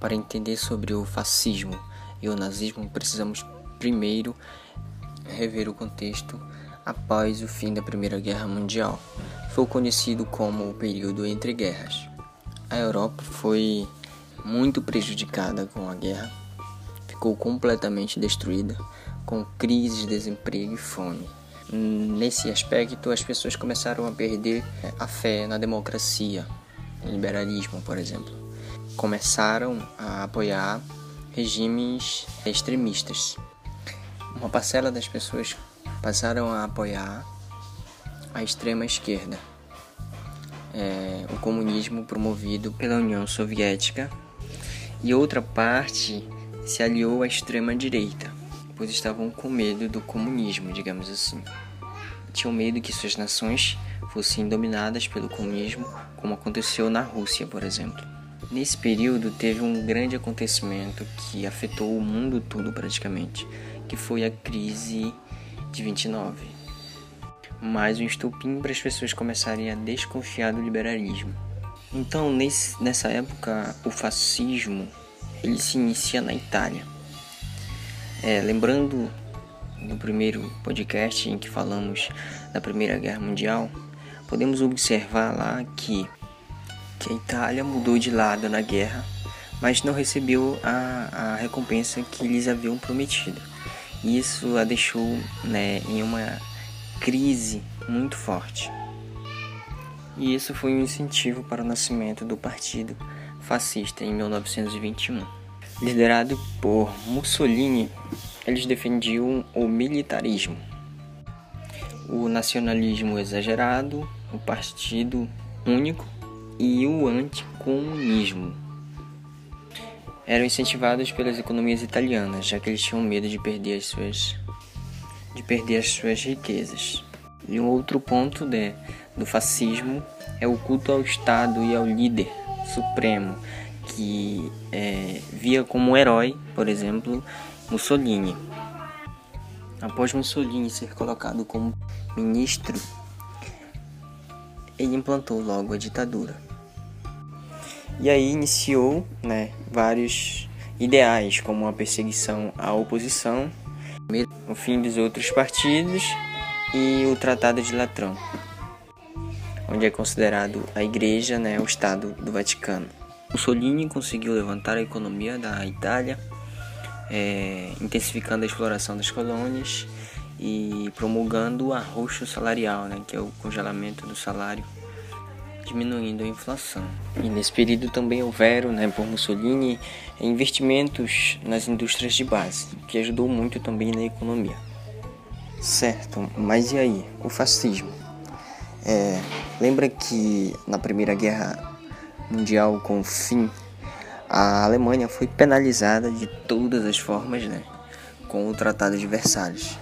Para entender sobre o fascismo e o nazismo, precisamos primeiro rever o contexto após o fim da Primeira Guerra Mundial. Foi conhecido como o período entre guerras. A Europa foi muito prejudicada com a guerra, ficou completamente destruída, com crises, desemprego e fome. Nesse aspecto, as pessoas começaram a perder a fé na democracia, no liberalismo, por exemplo. Começaram a apoiar regimes extremistas. Uma parcela das pessoas passaram a apoiar a extrema esquerda, é, o comunismo promovido pela União Soviética, e outra parte se aliou à extrema direita pois estavam com medo do comunismo, digamos assim. Tinham medo que suas nações fossem dominadas pelo comunismo, como aconteceu na Rússia, por exemplo. Nesse período teve um grande acontecimento que afetou o mundo todo praticamente, que foi a crise de 29. Mais um estupim para as pessoas começarem a desconfiar do liberalismo. Então, nesse, nessa época, o fascismo ele se inicia na Itália. É, lembrando do primeiro podcast em que falamos da Primeira Guerra Mundial, podemos observar lá que, que a Itália mudou de lado na guerra, mas não recebeu a, a recompensa que lhes haviam prometido. Isso a deixou né, em uma crise muito forte. E isso foi um incentivo para o nascimento do Partido Fascista em 1921. Liderado por Mussolini, eles defendiam o militarismo, o nacionalismo exagerado, o partido único e o anticomunismo. Eram incentivados pelas economias italianas, já que eles tinham medo de perder as suas, de perder as suas riquezas. E um outro ponto de, do fascismo é o culto ao Estado e ao líder supremo, que é, via como herói, por exemplo, Mussolini. Após Mussolini ser colocado como ministro, ele implantou logo a ditadura. E aí iniciou né, vários ideais, como a perseguição à oposição, o fim dos outros partidos e o Tratado de Latrão, onde é considerado a Igreja né, o Estado do Vaticano. Mussolini conseguiu levantar a economia da Itália, é, intensificando a exploração das colônias e promulgando o arroxo salarial, né, que é o congelamento do salário, diminuindo a inflação. E nesse período também houveram, né, por Mussolini, investimentos nas indústrias de base, que ajudou muito também na economia. Certo, mas e aí, o fascismo? É, lembra que na Primeira Guerra mundial com o fim, a Alemanha foi penalizada de todas as formas, né, com o Tratado de Versalhes.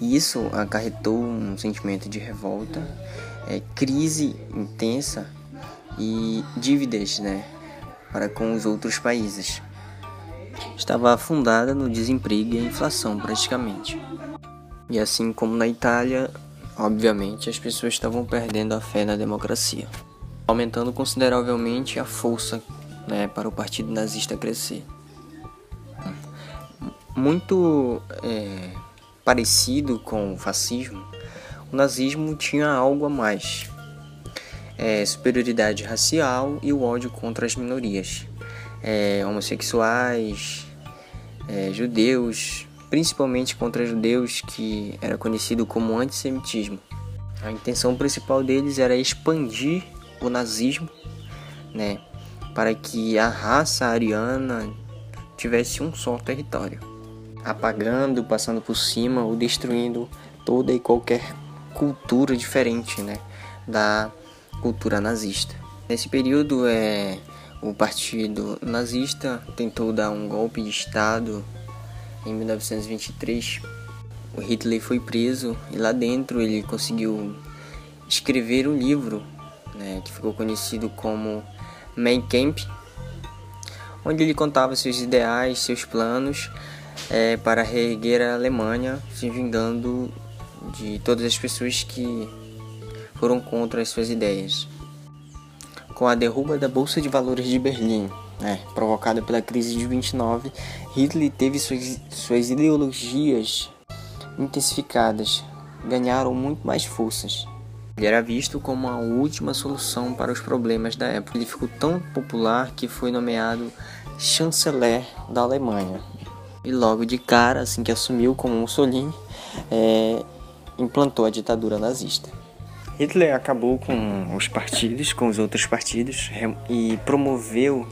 E isso acarretou um sentimento de revolta, é, crise intensa e dívidas, né, para com os outros países. Estava afundada no desemprego e a inflação praticamente. E assim como na Itália, obviamente as pessoas estavam perdendo a fé na democracia aumentando consideravelmente a força né, para o partido nazista crescer. Muito é, parecido com o fascismo, o nazismo tinha algo a mais: é, superioridade racial e o ódio contra as minorias, é, homossexuais, é, judeus, principalmente contra judeus, que era conhecido como antissemitismo. A intenção principal deles era expandir o nazismo, né, para que a raça ariana tivesse um só território, apagando, passando por cima ou destruindo toda e qualquer cultura diferente, né, da cultura nazista. Nesse período, é, o partido nazista tentou dar um golpe de Estado em 1923. O Hitler foi preso e lá dentro ele conseguiu escrever um livro né, que ficou conhecido como Mein Kampf, onde ele contava seus ideais, seus planos é, para reerguer a Alemanha, se vingando de todas as pessoas que foram contra as suas ideias. Com a derruba da Bolsa de Valores de Berlim né, provocada pela crise de 29, Hitler teve suas, suas ideologias intensificadas, ganharam muito mais forças. Ele era visto como a última solução para os problemas da época. Ele ficou tão popular que foi nomeado chanceler da Alemanha. E logo de cara, assim que assumiu como Mussolini, é, implantou a ditadura nazista. Hitler acabou com os partidos, com os outros partidos, e promoveu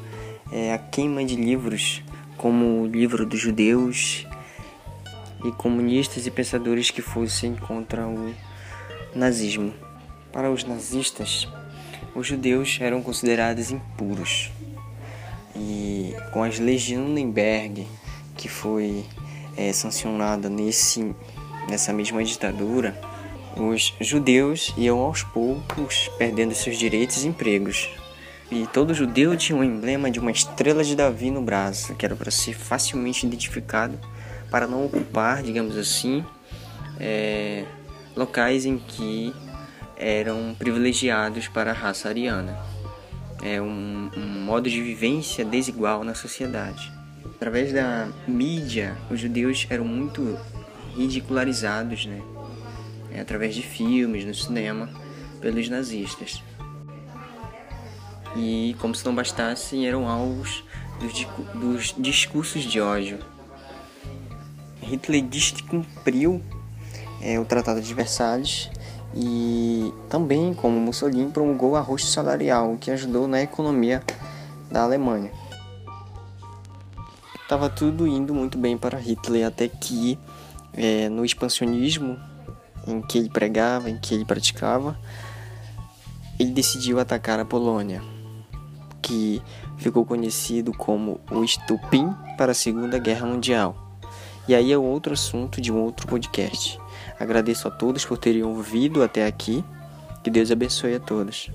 é, a queima de livros, como o livro dos judeus e comunistas e pensadores que fossem contra o nazismo. Para os nazistas, os judeus eram considerados impuros. E com as leis de Nuremberg, que foi é, sancionada nesse, nessa mesma ditadura, os judeus iam aos poucos perdendo seus direitos e empregos. E todo judeu tinha um emblema de uma estrela de Davi no braço, que era para ser facilmente identificado, para não ocupar, digamos assim, é, locais em que eram privilegiados para a raça ariana. É um, um modo de vivência desigual na sociedade. Através da mídia, os judeus eram muito ridicularizados, né? É, através de filmes, no cinema, pelos nazistas. E, como se não bastasse, eram alvos dos, dos discursos de ódio. Hitler descumpriu é, o Tratado de Versalhes e também, como Mussolini, promulgou o arroz salarial, o que ajudou na economia da Alemanha. Estava tudo indo muito bem para Hitler até que, é, no expansionismo em que ele pregava, em que ele praticava, ele decidiu atacar a Polônia, que ficou conhecido como o estupim para a Segunda Guerra Mundial. E aí é outro assunto de um outro podcast. Agradeço a todos por terem ouvido até aqui. Que Deus abençoe a todos.